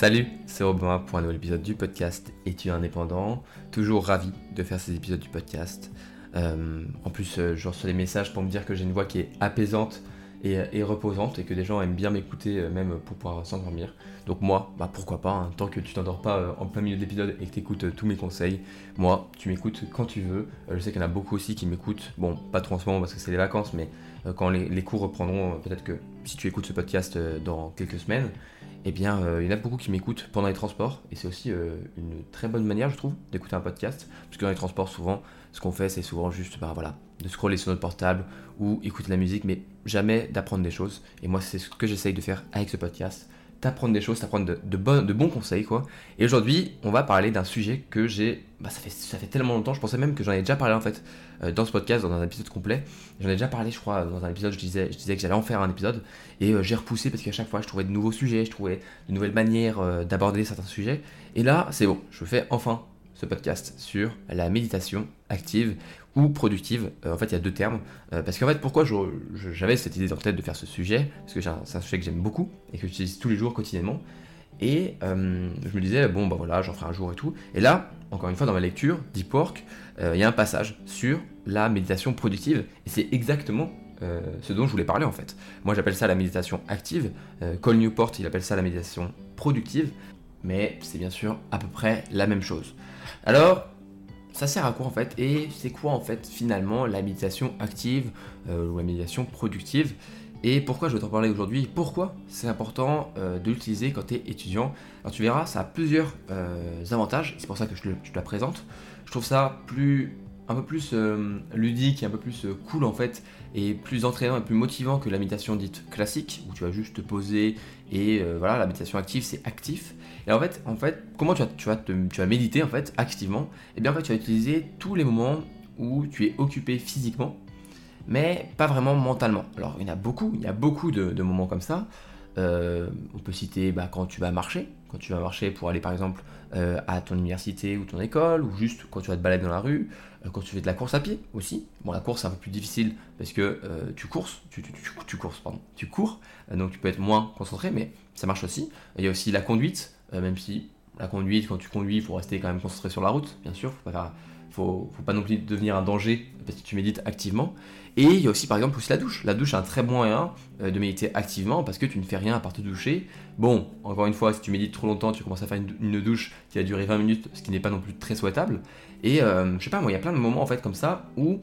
Salut, c'est Robin pour un nouvel épisode du podcast Études indépendant? Toujours ravi de faire ces épisodes du podcast. Euh, en plus, euh, je reçois des messages pour me dire que j'ai une voix qui est apaisante et, reposante et que des gens aiment bien m'écouter euh, même pour pouvoir s'endormir. Donc moi, bah pourquoi pas, hein. tant que tu t'endors pas en plein milieu de l'épisode et que tu écoutes tous mes conseils, moi, tu m'écoutes quand tu veux. je sais qu'il y en a beaucoup aussi qui m'écoutent, bon, pas trop en ce moment parce que c'est les vacances, mais quand les, cours reprendront, peut-être que si tu écoutes ce podcast dans quelques semaines, eh bien, il y en a beaucoup qui m'écoutent pendant les transports, et c'est aussi une très bonne manière, je trouve, d'écouter un podcast, parce que dans les transports, souvent, ce qu'on fait, c'est souvent juste, bah, voilà, de scroller sur notre portable ou écouter la musique, mais jamais d'apprendre des choses. Et moi, c'est ce que j'essaye de faire avec ce podcast t'apprendre des choses, t'apprendre de, de, bons conseils, quoi. Et aujourd'hui, on va parler d'un sujet que j'ai. Bah, ça fait, ça fait tellement longtemps, je pensais même que j'en ai déjà parlé en fait euh, dans ce podcast, dans un épisode complet. J'en ai déjà parlé, je crois, dans un épisode, je disais, je disais que j'allais en faire un épisode. Et euh, j'ai repoussé parce qu'à chaque fois, je trouvais de nouveaux sujets, je trouvais de nouvelles manières euh, d'aborder certains sujets. Et là, c'est bon, je fais enfin ce podcast sur la méditation active ou productive. Euh, en fait, il y a deux termes. Euh, parce qu'en fait, pourquoi j'avais cette idée en tête de faire ce sujet? Parce que c'est un sujet que j'aime beaucoup et que j'utilise tous les jours quotidiennement. Et euh, je me disais, bon, bah voilà, j'en ferai un jour et tout. Et là, encore une fois, dans ma lecture, Deep il y a un passage sur la méditation productive. Et c'est exactement ce dont je voulais parler en fait. Moi, j'appelle ça la méditation active. Cole Newport, il appelle ça la méditation productive. Mais c'est bien sûr à peu près la même chose. Alors, ça sert à quoi en fait? Et c'est quoi en fait finalement la méditation active euh, ou la méditation productive? Et pourquoi je vais t'en parler aujourd'hui? Pourquoi c'est important euh, de l'utiliser quand tu es étudiant? Alors tu verras, ça a plusieurs euh, avantages, c'est pour ça que je te, la présente. Je trouve ça plus, un peu plus ludique et un peu plus cool en fait, et plus entraînant et plus motivant que la méditation dite classique, où tu vas juste te poser et voilà, la méditation active c'est actif. Et en fait, en fait comment tu vas, tu, méditer en fait activement? Et eh bien en fait, tu vas utiliser tous les moments où tu es occupé physiquement, mais pas vraiment mentalement. Alors il y en a beaucoup, il y a beaucoup de, moments comme ça. Euh, on peut citer bah, quand tu vas marcher, quand tu vas marcher pour aller par exemple euh, à ton université ou ton école, ou juste quand tu vas te balader dans la rue, euh, quand tu fais de la course à pied aussi. Bon, la course c'est un peu plus difficile parce que tu courses, tu, tu, tu, courses, pardon, tu cours, donc tu peux être moins concentré, mais ça marche aussi. Il y a aussi la conduite, euh, même si la conduite, quand tu conduis, il faut rester quand même concentré sur la route, bien sûr, faut pas, faut, pas non plus devenir un danger parce que tu médites activement. Et il y a aussi par exemple aussi la douche. La douche est un très bon moyen euh, de méditer activement parce que tu ne fais rien à part te doucher. Bon, encore une fois, si tu médites trop longtemps, tu commences à faire une, douche qui va durer 20 minutes, ce qui n'est pas non plus très souhaitable. Et euh, je sais pas, moi, il y a plein de moments en fait comme ça où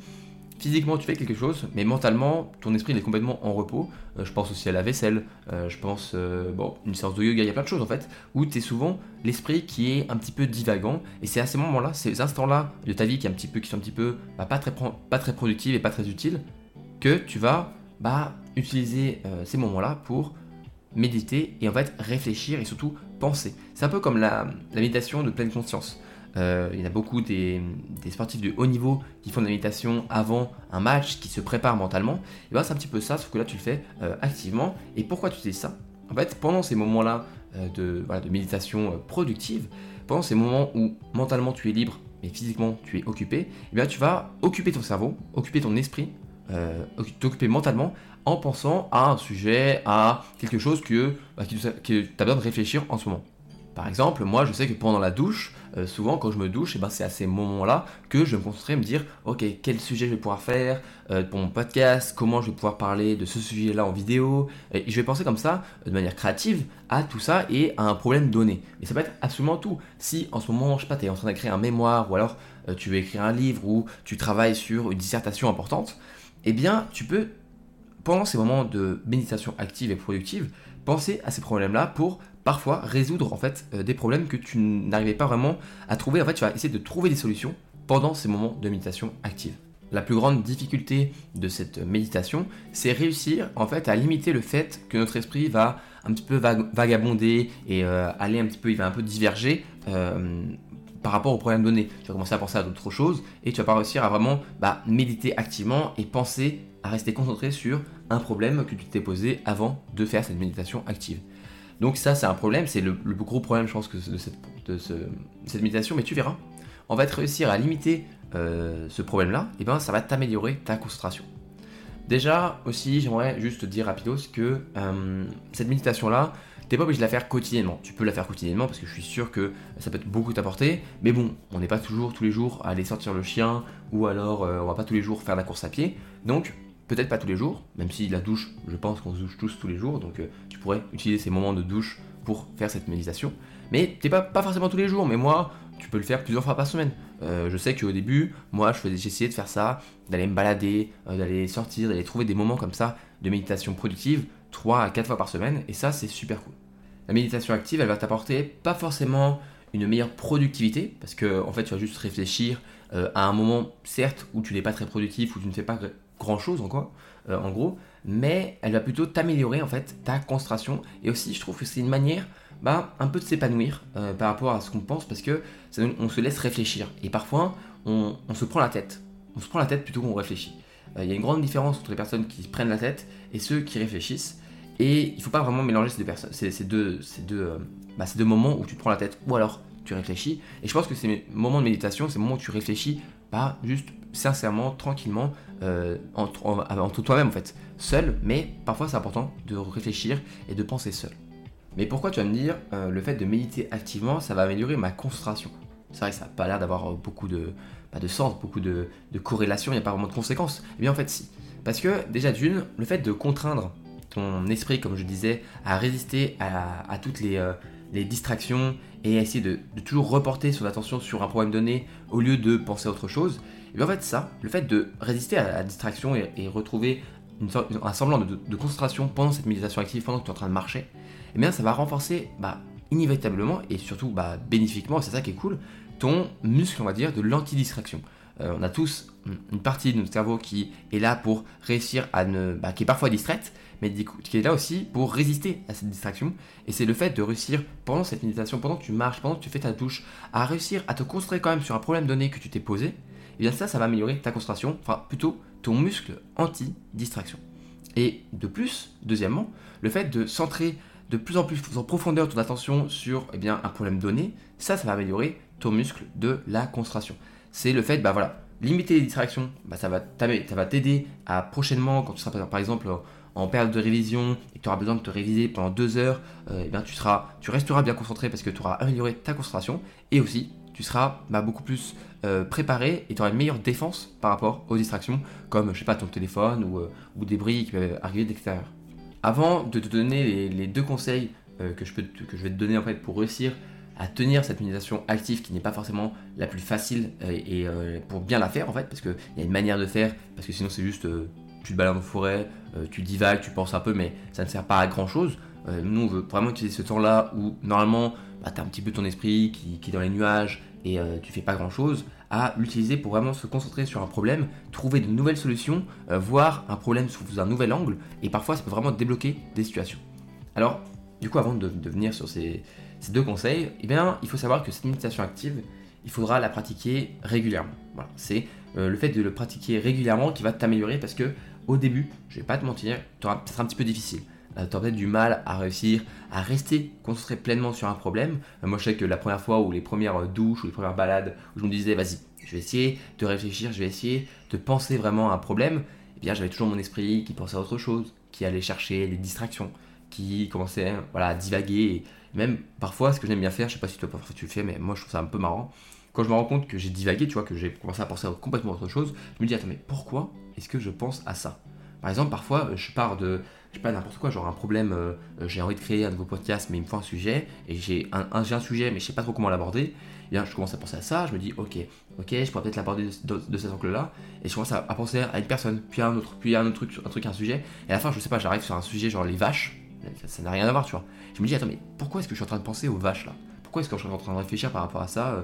physiquement tu fais quelque chose, mais mentalement ton esprit est complètement en repos. Euh, je pense aussi à la vaisselle, euh, je pense, euh, bon, une séance de yoga, il y a plein de choses en fait, où tu es souvent l'esprit qui est un petit peu divagant, et c'est à ces moments-là, ces instants-là de ta vie qui, un petit peu, qui sont un petit peu bah, pas, très, pas très productifs et pas très utiles, que tu vas bah, utiliser ces moments-là pour méditer et en fait réfléchir et surtout penser. C'est un peu comme la méditation de pleine conscience. Euh, il y a beaucoup des, sportifs de haut niveau qui font de la méditation avant un match, qui se préparent mentalement. Et bien c'est un petit peu ça, sauf que là tu le fais euh, activement. Et pourquoi tu fais ça? En fait, pendant ces moments-là euh, de, méditation productive, pendant ces moments où mentalement tu es libre, mais physiquement tu es occupé, eh tu vas occuper ton cerveau, occuper ton esprit, t'occuper mentalement en pensant à un sujet, à quelque chose que, bah, que tu as besoin de réfléchir en ce moment. Par exemple, moi je sais que pendant la douche, euh, souvent quand je me douche, et eh ben, c'est à ces moments-là que je me concentrer me dire ok quel sujet je vais pouvoir faire euh, pour mon podcast, comment je vais pouvoir parler de ce sujet-là en vidéo. Et je vais penser comme ça, de manière créative, à tout ça et à un problème donné. Mais ça peut être absolument tout. Si en ce moment, je sais pas, tu es en train d'écrire un mémoire ou alors euh, tu veux écrire un livre ou tu travailles sur une dissertation importante, eh bien tu peux pendant ces moments de méditation active et productive, penser à ces problèmes-là pour parfois résoudre en fait euh, des problèmes que tu n'arrivais pas vraiment à trouver. En fait, tu vas essayer de trouver des solutions pendant ces moments de méditation active. La plus grande difficulté de cette méditation, c'est réussir en fait à limiter le fait que notre esprit va un petit peu vagabonder et euh, aller un petit peu, il va un peu diverger euh, par rapport au problème donné. Tu vas commencer à penser à d'autres choses et tu vas pas réussir à vraiment bah, méditer activement et penser à rester concentré sur un problème que tu t'es posé avant de faire cette méditation active. Donc ça, c'est un problème, c'est le, gros problème, je pense, de, cette, méditation, mais tu verras. On va te réussir à limiter euh, ce problème-là, et ben ça va t'améliorer ta concentration. Déjà, aussi, j'aimerais juste te dire rapidos que euh, cette méditation-là, t'es pas obligé de la faire quotidiennement. Tu peux la faire quotidiennement parce que je suis sûr que ça peut être beaucoup t'apporter. Mais bon, on n'est pas toujours tous les jours à aller sortir le chien ou alors euh, on va pas tous les jours faire la course à pied. Donc peut-être pas tous les jours, même si la douche, je pense qu'on se douche tous tous les jours. Donc euh, tu pourrais utiliser ces moments de douche pour faire cette méditation. Mais t'es pas, pas forcément tous les jours. Mais moi, tu peux le faire plusieurs fois par semaine. Euh, je sais qu'au début, moi, je j'essayais de faire ça, d'aller me balader, d'aller sortir, d'aller trouver des moments comme ça de méditation productive 3 à 4 fois par semaine, et ça, c'est super cool. La méditation active, elle va t'apporter pas forcément une meilleure productivité, parce que en fait, tu vas juste réfléchir euh, à un moment, certes, où tu n'es pas très productif, où tu ne fais pas grand chose encore, euh, en gros, mais elle va plutôt t'améliorer en fait ta concentration. Et aussi, je trouve que c'est une manière bah, un peu de s'épanouir euh, par rapport à ce qu'on pense, parce que on se laisse réfléchir. Et parfois, on, on, se prend la tête. On se prend la tête plutôt qu'on réfléchit. Il y a une grande différence entre les personnes qui prennent la tête et ceux qui réfléchissent. Et il faut pas vraiment mélanger ces deux personnes, ces, deux, ces, deux, euh, bah, ces deux moments où tu prends la tête ou alors tu réfléchis. Et je pense que ces moments de méditation, ces moments où tu réfléchis, pas juste sincèrement, tranquillement, euh, entre, toi-même en fait, seul, mais parfois c'est important de réfléchir et de penser seul. Mais pourquoi tu vas me dire, euh, le fait de méditer activement, ça va améliorer ma concentration? C'est vrai que ça n'a pas l'air d'avoir beaucoup de, de sens, beaucoup de, de corrélation, il n'y a pas vraiment de conséquences. Eh bien en fait si. Parce que déjà d'une, le fait de contraindre ton esprit, comme je disais, à résister à, toutes euh, les, distractions et essayer de, toujours reporter son attention sur un problème donné au lieu de penser à autre chose, et bien en fait ça, le fait de résister à la distraction et, retrouver un semblant de, concentration pendant cette méditation active, pendant que tu es en train de marcher, et eh bien ça va renforcer bah, inévitablement et surtout bah, bénéfiquement, c'est ça qui est cool, ton muscle, on va dire, de l'antidistraction. Euh, on a tous une partie de notre cerveau qui est là pour réussir à ne. Bah, qui est parfois distraite, mais qui est là aussi pour résister à cette distraction. Et c'est le fait de réussir pendant cette méditation, pendant que tu marches, pendant que tu fais ta douche, à réussir à te concentrer quand même sur un problème donné que tu t'es posé. Et eh bien ça, ça va améliorer ta concentration, enfin plutôt ton muscle anti-distraction. Et de plus, deuxièmement, le fait de centrer de plus en plus en profondeur ton attention sur eh bien, un problème donné, ça, ça va améliorer ton muscle de la concentration. C'est le fait, bah voilà, limiter les distractions, bah, ça va t'aider à prochainement, quand tu seras par exemple en période de révision et que tu auras besoin de te réviser pendant deux heures, euh, eh bien, tu, seras, tu resteras bien concentré parce que tu auras amélioré ta concentration et aussi tu seras bah, beaucoup plus euh, préparé et tu auras une meilleure défense par rapport aux distractions comme je sais pas ton téléphone ou, euh, ou des bruits qui peuvent arriver d'extérieur. Avant de te donner les, deux conseils que, je peux que je vais te donner en fait pour réussir à tenir cette méditation active qui n'est pas forcément la plus facile et, pour bien la faire en fait parce qu'il y a une manière de faire parce que sinon c'est juste tu te balades en forêt, euh, tu divagues, tu penses un peu, mais ça ne sert pas à grand chose. Euh, nous, on veut vraiment utiliser ce temps-là où normalement, bah, tu as un petit peu ton esprit qui, est dans les nuages et euh, tu fais pas grand chose, à l'utiliser pour vraiment se concentrer sur un problème, trouver de nouvelles solutions, voir un problème sous un nouvel angle, et parfois ça peut vraiment débloquer des situations. Alors, du coup, avant de, venir sur ces, deux conseils, eh bien, il faut savoir que cette méditation active, il faudra la pratiquer régulièrement. Voilà, c'est le fait de le pratiquer régulièrement qui va t'améliorer parce que au début, je vais pas te mentir, tu auras peut-être un petit peu difficile. Euh, tu auras peut-être du mal à réussir à rester concentré pleinement sur un problème. Euh, moi, je sais que la première fois ou les premières euh, douches ou les premières balades où je me disais, vas-y, je vais essayer de réfléchir, je vais essayer de penser vraiment à un problème, eh bien, j'avais toujours mon esprit qui pensait à autre chose, qui allait chercher des distractions, qui commençait voilà, à divaguer. Même parfois, ce que j'aime bien faire, je sais pas si toi parfois tu le fais, mais moi je trouve ça un peu marrant. Quand je me rends compte que j'ai divagué, tu vois, que j'ai commencé à penser à complètement autre chose, je me dis, attends, mais pourquoi est-ce que je pense à ça? Par exemple, parfois, je pars de, je sais pas, n'importe quoi, genre un problème, euh, j'ai envie de créer un nouveau podcast, mais il me faut un sujet, et j'ai un, sujet, mais je sais pas trop comment l'aborder, et bien je commence à penser à ça, je me dis, ok, ok, je pourrais peut-être l'aborder de, cet angle-là, et je commence à, penser à une personne, puis à un autre, puis à un autre truc, un truc, un sujet, et à la fin, je sais pas, j'arrive sur un sujet genre les vaches, ça n'a rien à voir, tu vois. Je me dis, attends, mais pourquoi est-ce que je suis en train de penser aux vaches là? Pourquoi est-ce que je suis en train de réfléchir par rapport à ça euh?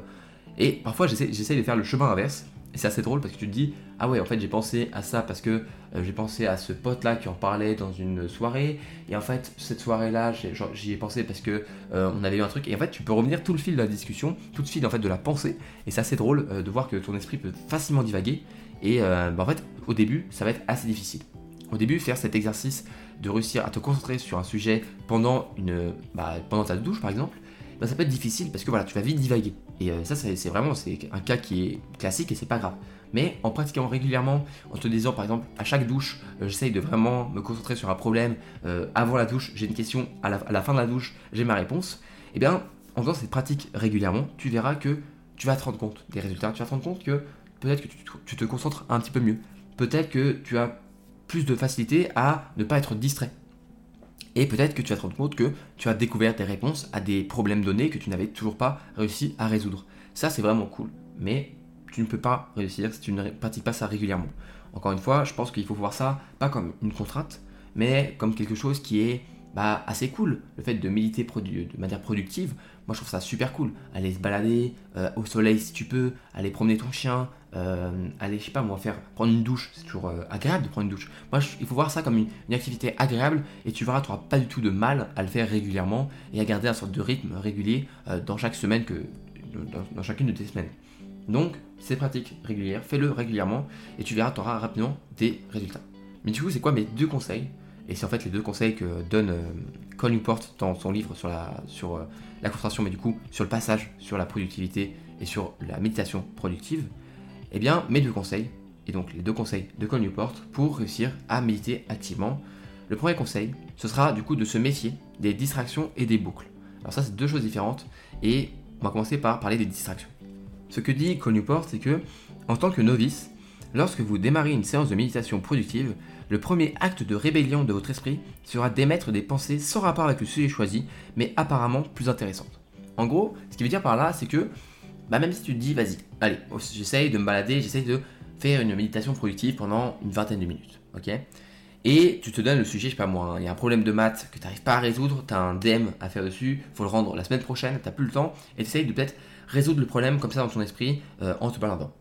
Et parfois, j'essaie de faire le chemin inverse, et c'est assez drôle parce que tu te dis, ah ouais, en fait, j'ai pensé à ça parce que euh, j'ai pensé à ce pote-là qui en parlait dans une soirée. Et en fait, cette soirée-là, j'y ai, pensé parce que euh, on avait eu un truc. Et en fait, tu peux revenir tout le fil de la discussion, tout le fil en fait de la pensée. Et c'est assez drôle euh, de voir que ton esprit peut facilement divaguer. Et bah, en fait, au début, ça va être assez difficile. Au début, faire cet exercice de réussir à te concentrer sur un sujet pendant, une, bah, pendant ta douche, par exemple, bah, ça peut être difficile parce que voilà, tu vas vite divaguer. Et euh, ça, c'est vraiment un cas qui est classique et c'est pas grave. Mais en pratiquant régulièrement, en te disant par exemple à chaque douche, euh, j'essaye de vraiment me concentrer sur un problème. Euh, avant la douche, j'ai une question. À la, fin de la douche, j'ai ma réponse. Et eh bien, en faisant cette pratique régulièrement, tu verras que tu vas te rendre compte des résultats. Tu vas te rendre compte que peut-être que tu te concentres un petit peu mieux. Peut-être que tu as plus de facilité à ne pas être distrait. Et peut-être que tu vas te rendre compte que tu as découvert des réponses à des problèmes donnés que tu n'avais toujours pas réussi à résoudre. Ça, c'est vraiment cool. Mais tu ne peux pas réussir si tu ne pratiques pas ça régulièrement. Encore une fois, je pense qu'il faut voir ça pas comme une contrainte, mais comme quelque chose qui est bah, assez cool. Le fait de méditer de manière productive, moi je trouve ça super cool. Aller se balader euh, au soleil si tu peux, aller promener ton chien, euh, aller, je sais pas moi, faire prendre une douche, c'est toujours euh, agréable de prendre une douche. Moi il faut voir ça comme une, activité agréable et tu verras, tu n'auras pas du tout de mal à le faire régulièrement et à garder un sorte de rythme régulier dans chaque semaine, que, dans, chacune de tes semaines. Donc c'est pratique régulière, fais-le régulièrement et tu verras, tu auras rapidement des résultats. Mais du coup, c'est quoi mes deux conseils et c'est en fait les deux conseils que donne euh, Colin Newport dans son livre sur, la, sur euh, la concentration, mais du coup sur le passage sur la productivité et sur la méditation productive. Eh bien, mes deux conseils, et donc les deux conseils de Colin Newport pour réussir à méditer activement. Le premier conseil, ce sera du coup de se méfier des distractions et des boucles. Alors ça, c'est deux choses différentes, et on va commencer par parler des distractions. Ce que dit Colin Newport, c'est que en tant que novice, lorsque vous démarrez une séance de méditation productive, le premier acte de rébellion de votre esprit sera d'émettre des pensées sans rapport avec le sujet choisi, mais apparemment plus intéressantes. En gros, ce qui veut dire par là, c'est que bah même si tu te dis, vas-y, allez, j'essaye de me balader, j'essaye de faire une méditation productive pendant une vingtaine de minutes, ok? Et tu te donnes le sujet, je sais pas moi, hein, il y a un problème de maths que tu n'arrives pas à résoudre, tu as un DM à faire dessus, faut le rendre la semaine prochaine, tu plus le temps, et tu essayes de peut-être résoudre le problème comme ça dans ton esprit euh, en te baladant.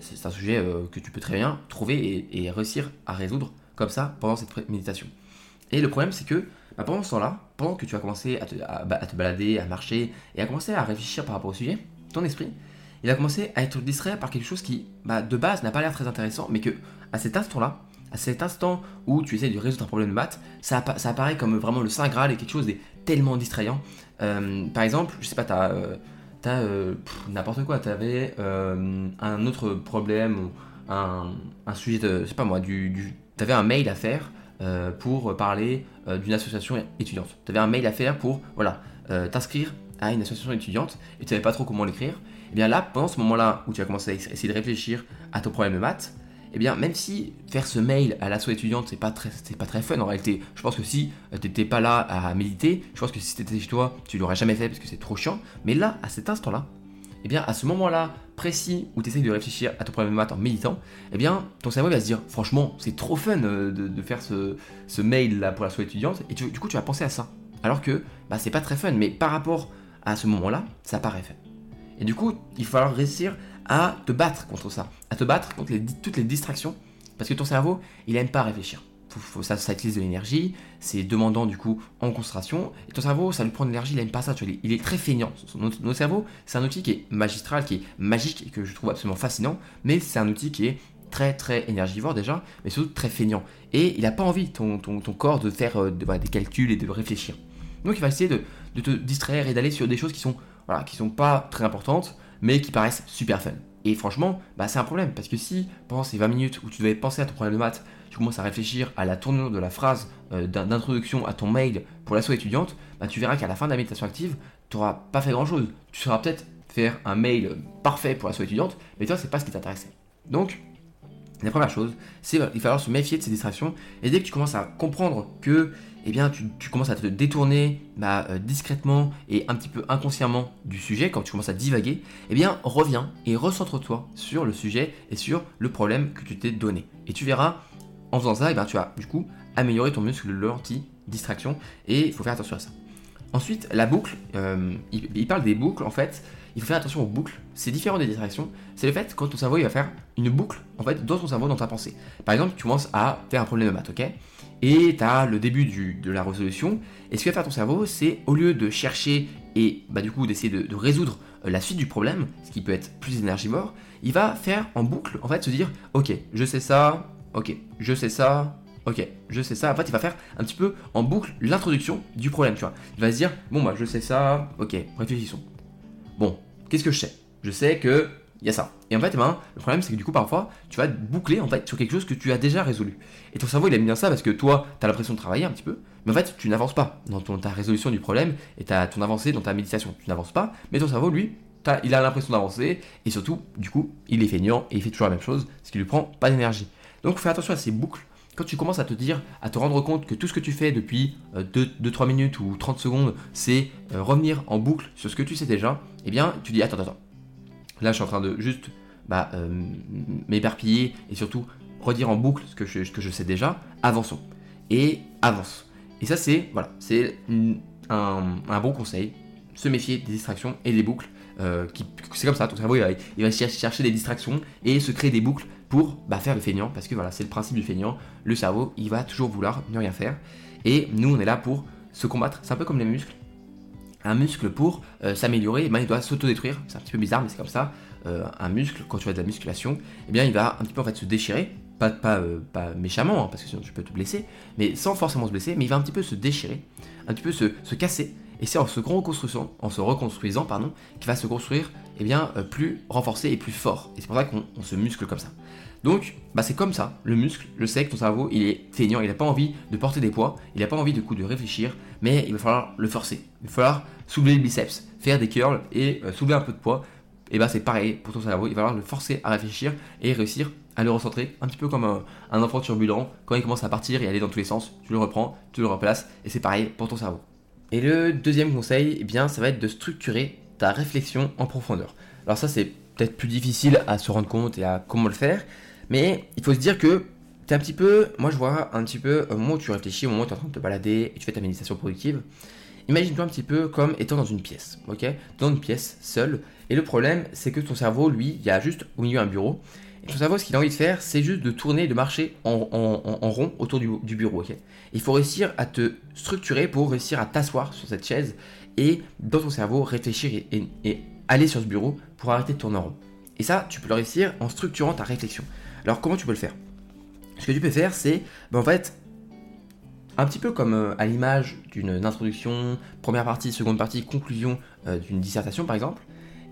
C'est un sujet euh, que tu peux très bien trouver et, réussir à résoudre comme ça pendant cette méditation. Et le problème, c'est que bah, pendant ce temps-là, pendant que tu as commencé bah, à te, balader, à marcher et à commencer à réfléchir par rapport au sujet, ton esprit, il a commencé à être distrait par quelque chose qui, bah, de base, n'a pas l'air très intéressant, mais que à cet instant-là, à cet instant où tu essaies de résoudre un problème de maths, ça, apparaît comme vraiment le saint graal et quelque chose de tellement distrayant. Euh, par exemple, je sais pas, tu as t'as euh, n'importe quoi. T'avais euh, un autre problème, un, un sujet de, je sais pas moi, du, t'avais un mail à faire euh, pour parler d'une association étudiante. T'avais un mail à faire pour, voilà, t'inscrire à une association étudiante et tu savais pas trop comment l'écrire. Et eh bien là, pendant ce moment-là où tu as commencé à essayer de réfléchir à ton problème de maths, eh bien, même si faire ce mail à l'asso étudiante, c'est pas très, pas très fun en réalité. Je pense que si euh, t'étais pas là à méditer, je pense que si t'étais chez toi, tu l'aurais jamais fait parce que c'est trop chiant. Mais là, à cet instant-là, eh bien, à ce moment-là précis où tu essayes de réfléchir à ton problème de maths en méditant, eh bien, ton cerveau va se dire, franchement, c'est trop fun euh, de, faire ce, ce, mail là pour l'asso étudiante, et du coup, tu vas penser à ça. Alors que, bah, c'est pas très fun, mais par rapport à ce moment-là, ça paraît fun. Et du coup, il va falloir réussir à te battre contre ça, à te battre contre toutes les distractions, parce que ton cerveau, il aime pas réfléchir. ça, ça utilise de l'énergie, c'est demandant du coup en concentration, et ton cerveau, ça lui prend de l'énergie, il aime pas ça, il est très feignant. Notre, cerveau, c'est un outil qui est magistral, qui est magique, et que je trouve absolument fascinant, mais c'est un outil qui est très très énergivore déjà, mais surtout très feignant. Et il n'a pas envie, ton, ton, corps, de faire euh, des calculs et de réfléchir. Donc il va essayer de, de te distraire et d'aller sur des choses qui sont, voilà, qui sont pas très importantes, mais qui paraissent super fun. Et franchement, bah, c'est un problème, parce que si pendant ces 20 minutes où tu devais penser à ton problème de maths, tu commences à réfléchir à la tournure de la phrase euh, d'introduction à ton mail pour l'asso étudiante, bah, tu verras qu'à la fin de la méditation active, tu n'auras pas fait grand chose. Tu sauras peut-être faire un mail parfait pour l'asso étudiante, mais toi, c'est pas ce qui t'intéressait. Donc, la première chose, c'est qu'il va falloir se méfier de ces distractions, et dès que tu commences à comprendre que eh bien, tu, commences à te détourner bah, euh, discrètement et un petit peu inconsciemment du sujet, quand tu commences à divaguer, eh bien, reviens et recentre-toi sur le sujet et sur le problème que tu t'es donné. Et tu verras, en faisant ça, eh tu vas du coup améliorer ton muscle de l'anti-distraction et il faut faire attention à ça. Ensuite, la boucle, euh, il, parle des boucles en fait. Il faut faire attention aux boucles. C'est différent des distractions. C'est le fait quand ton cerveau il va faire une boucle en fait dans ton cerveau, dans ta pensée. Par exemple, tu commences à faire un problème de maths, ok? Et tu as le début de la résolution. Et ce que va faire ton cerveau, c'est au lieu de chercher et bah, du coup d'essayer de, résoudre euh, la suite du problème, ce qui peut être plus énergivore, il va faire en boucle, en fait, se dire, ok, je sais ça, ok, je sais ça, ok, je sais ça. En fait, il va faire un petit peu en boucle l'introduction du problème, tu vois. Il va se dire, bon, bah, je sais ça, ok, réfléchissons. Bon, qu'est-ce que je sais? Je sais que il y a ça. Et en fait, eh ben, le problème, c'est que du coup, parfois, tu vas boucler en fait sur quelque chose que tu as déjà résolu. Et ton cerveau, il aime bien ça parce que toi, tu as l'impression de travailler un petit peu, mais en fait, tu n'avances pas dans ton, ta résolution du problème et ta, ton avancée dans ta méditation. Tu n'avances pas, mais ton cerveau, lui, il a l'impression d'avancer et surtout, du coup, il est feignant et il fait toujours la même chose, ce qui lui prend pas d'énergie. Donc, fais attention à ces boucles. Quand tu commences à te dire, à te rendre compte que tout ce que tu fais depuis 2-3 euh, minutes ou 30 secondes, c'est euh, revenir en boucle sur ce que tu sais déjà, eh bien, tu dis, attends, attends, Là, je suis en train de juste bah, euh, m'éparpiller et surtout redire en boucle ce que, je, sais déjà. Avançons. Et avance. Et ça, c'est voilà, c'est un, bon conseil. Se méfier des distractions et des boucles. Euh, c'est comme ça, ton cerveau il va, chercher des distractions et se créer des boucles pour bah, faire le feignant. Parce que voilà, c'est le principe du feignant. Le cerveau, il va toujours vouloir ne rien faire. Et nous, on est là pour se combattre. C'est un peu comme les muscles un muscle pour euh, s'améliorer, eh ben, il doit s'autodétruire. C'est un petit peu bizarre, mais c'est comme ça. Euh, un muscle, quand tu fais de la musculation, eh bien, il va un petit peu en fait se déchirer. Pas, pas, euh, pas méchamment, hein, parce que sinon tu peux te blesser, mais sans forcément se blesser, mais il va un petit peu se déchirer, un petit peu se, se casser. Et c'est en se reconstruisant, en se reconstruisant pardon, qu'il va se construire eh bien, plus renforcé et plus fort. Et c'est pour ça qu'on se muscle comme ça. Donc, bah c'est comme ça, le muscle, je sais que ton cerveau, il est feignant, il n'a pas envie de porter des poids, il n'a pas envie de coup de réfléchir, mais il va falloir le forcer. Il va falloir soulever le biceps, faire des curls et euh, soulever un peu de poids. Et bah c'est pareil pour ton cerveau, il va falloir le forcer à réfléchir et réussir à le recentrer, un petit peu comme un, enfant turbulent, quand il commence à partir et aller dans tous les sens, tu le reprends, tu le replaces, et c'est pareil pour ton cerveau. Et le deuxième conseil, eh bien, ça va être de structurer ta réflexion en profondeur. Alors ça c'est peut-être plus difficile à se rendre compte et à comment le faire, mais il faut se dire que tu es un petit peu, moi je vois un petit peu, au moment où tu réfléchis, au moment où tu es en train de te balader et tu fais ta méditation productive, imagine-toi un petit peu comme étant dans une pièce, ok? Dans une pièce, seule. Et le problème, c'est que ton cerveau, lui, il y a juste au milieu un bureau. Et ton cerveau, ce qu'il a envie de faire, c'est juste de tourner, de marcher en, rond autour du, bureau, ok? Il faut réussir à te structurer pour réussir à t'asseoir sur cette chaise et dans ton cerveau réfléchir et aller sur ce bureau pour arrêter de tourner en rond. Et ça, tu peux le réussir en structurant ta réflexion. Alors comment tu peux le faire? Ce que tu peux faire, c'est ben, en fait un petit peu comme euh, à l'image d'une introduction, première partie, seconde partie, conclusion euh, d'une dissertation par exemple,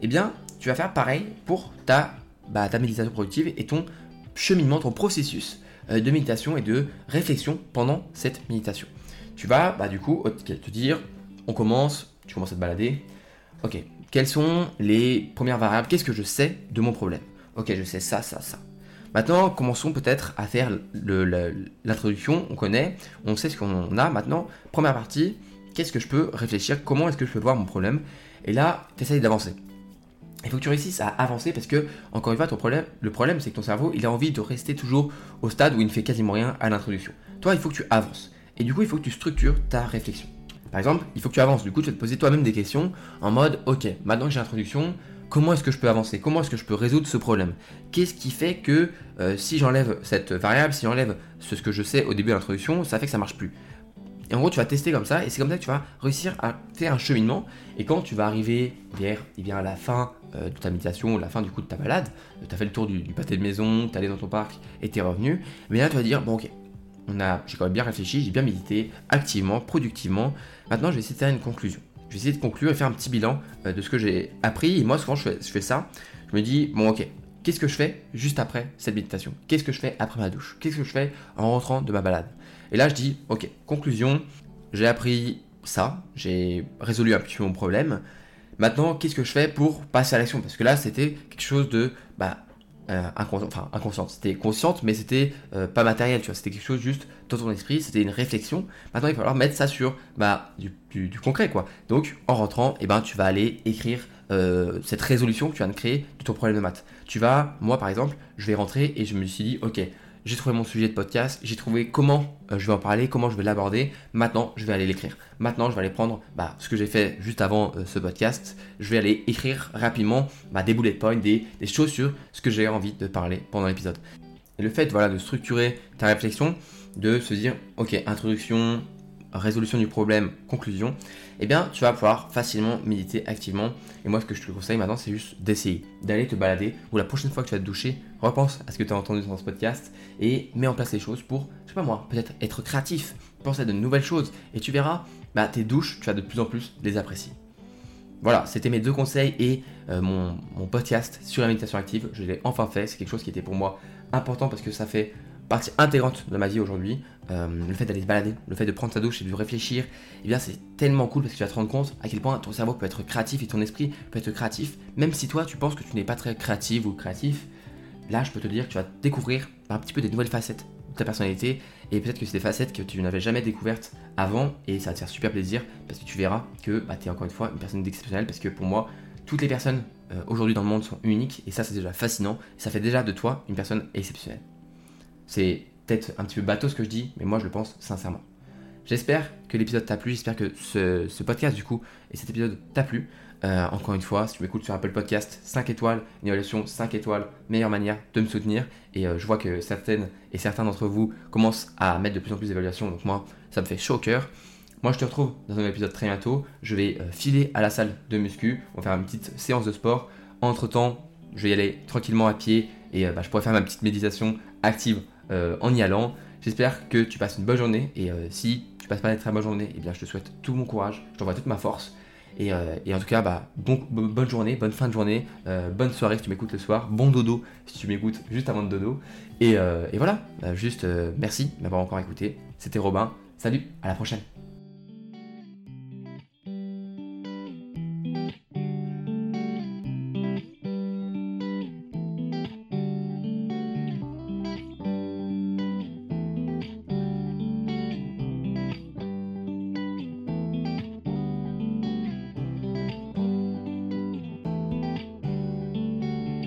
eh bien tu vas faire pareil pour ta, bah, ta méditation productive et ton cheminement, ton processus euh, de méditation et de réflexion pendant cette méditation. Tu vas bah, du coup te dire, on commence, tu commences à te balader, ok, quelles sont les premières variables, qu'est-ce que je sais de mon problème? Ok, je sais ça, ça, ça. Maintenant, commençons peut-être à faire l'introduction. On connaît, on sait ce qu'on a. Maintenant, première partie, qu'est-ce que je peux réfléchir? Comment est-ce que je peux voir mon problème? Et là, tu essayes d'avancer. Il faut que tu réussisses à avancer parce que, encore une fois, ton problème, le problème, c'est que ton cerveau, il a envie de rester toujours au stade où il ne fait quasiment rien à l'introduction. Toi, il faut que tu avances. Et du coup, il faut que tu structures ta réflexion. Par exemple, il faut que tu avances. Du coup, tu vas te poser toi-même des questions en mode, ok, maintenant que j'ai l'introduction, comment est-ce que je peux avancer? Comment est-ce que je peux résoudre ce problème? Qu'est-ce qui fait que euh, si j'enlève cette variable, si j'enlève ce, que je sais au début de l'introduction, ça fait que ça marche plus? Et en gros, tu vas tester comme ça, et c'est comme ça que tu vas réussir à faire un cheminement. Et quand tu vas arriver vers eh bien, la fin euh, de ta méditation, la fin du coup de ta balade, tu as fait le tour du, pâté de maison, tu es allé dans ton parc et tu es revenu, mais là tu vas dire, bon ok, j'ai quand même bien réfléchi, j'ai bien médité, activement, productivement. Maintenant, je vais essayer de faire une conclusion vais essayer de conclure et faire un petit bilan euh, de ce que j'ai appris. Et moi, souvent, je fais, ça. Je me dis, bon, ok, qu'est-ce que je fais juste après cette méditation? Qu'est-ce que je fais après ma douche? Qu'est-ce que je fais en rentrant de ma balade? Et là, je dis, ok, conclusion, j'ai appris ça, j'ai résolu un petit peu mon problème. Maintenant, qu'est-ce que je fais pour passer à l'action? Parce que là, c'était quelque chose de bah, euh, inconsciente, c'était consciente, mais c'était euh, pas matériel, tu vois, c'était quelque chose juste dans ton esprit, c'était une réflexion. Maintenant, il va falloir mettre ça sur bah, du, concret, quoi. Donc, en rentrant, eh ben, tu vas aller écrire euh, cette résolution que tu viens de créer de ton problème de maths. Tu vas, moi par exemple, je vais rentrer et je me suis dit, ok, j'ai trouvé mon sujet de podcast, j'ai trouvé comment euh, je vais en parler, comment je vais l'aborder. Maintenant, je vais aller l'écrire. Maintenant, je vais aller prendre bah, ce que j'ai fait juste avant euh, ce podcast. Je vais aller écrire rapidement bah, des bullet points, des, choses sur ce que j'ai envie de parler pendant l'épisode. Et le fait voilà, de structurer ta réflexion, de se dire, ok, introduction, résolution du problème, conclusion, eh bien, tu vas pouvoir facilement méditer activement. Et moi, ce que je te conseille maintenant, c'est juste d'essayer, d'aller te balader, ou la prochaine fois que tu vas te doucher, repense à ce que tu as entendu dans ce podcast et mets en place les choses pour, je sais pas moi, peut-être être créatif, penser à de nouvelles choses, et tu verras, bah, tes douches, tu vas de plus en plus les apprécier. voilà, c'était mes deux conseils et mon, mon, podcast sur la méditation active. Je l'ai enfin fait. C'est quelque chose qui était pour moi important parce que ça fait partie intégrante de ma vie aujourd'hui. Le fait d'aller se balader, le fait de prendre sa douche et de réfléchir, eh bien c'est tellement cool parce que tu vas te rendre compte à quel point ton cerveau peut être créatif et ton esprit peut être créatif. Même si toi tu penses que tu n'es pas très créatif ou créatif, là je peux te dire que tu vas découvrir un petit peu des nouvelles facettes ta personnalité et peut-être que c'est des facettes que tu n'avais jamais découvertes avant et ça va te faire super plaisir parce que tu verras que bah, tu es encore une fois une personne d'exceptionnel parce que pour moi toutes les personnes euh, aujourd'hui dans le monde sont uniques et ça c'est déjà fascinant ça fait déjà de toi une personne exceptionnelle. C'est peut-être un petit peu bateau ce que je dis mais moi je le pense sincèrement. J'espère que l'épisode t'a plu, j'espère que ce, podcast du coup et cet épisode t'a plu. Euh, encore une fois, si tu m'écoutes sur Apple Podcast, 5 étoiles, une évaluation 5 étoiles, meilleure manière de me soutenir. Et euh, je vois que certaines et certains d'entre vous commencent à mettre de plus en plus d'évaluations, donc moi, ça me fait chaud au cœur. Moi, je te retrouve dans un épisode très bientôt. Je vais euh, filer à la salle de muscu, on va faire une petite séance de sport. Entre temps, je vais y aller tranquillement à pied et bah, je pourrais faire ma petite méditation active en y allant. J'espère que tu passes une bonne journée et si tu passes pas une très bonne journée, eh bien, je te souhaite tout mon courage, je t'envoie toute ma force. Euh, et, en tout cas, bah, bonne journée, bonne fin de journée, euh, bonne soirée si tu m'écoutes le soir, bon dodo si tu m'écoutes juste avant de dodo. Et, euh, voilà, bah, juste merci de m'avoir encore écouté. C'était Robin. Salut, à la prochaine.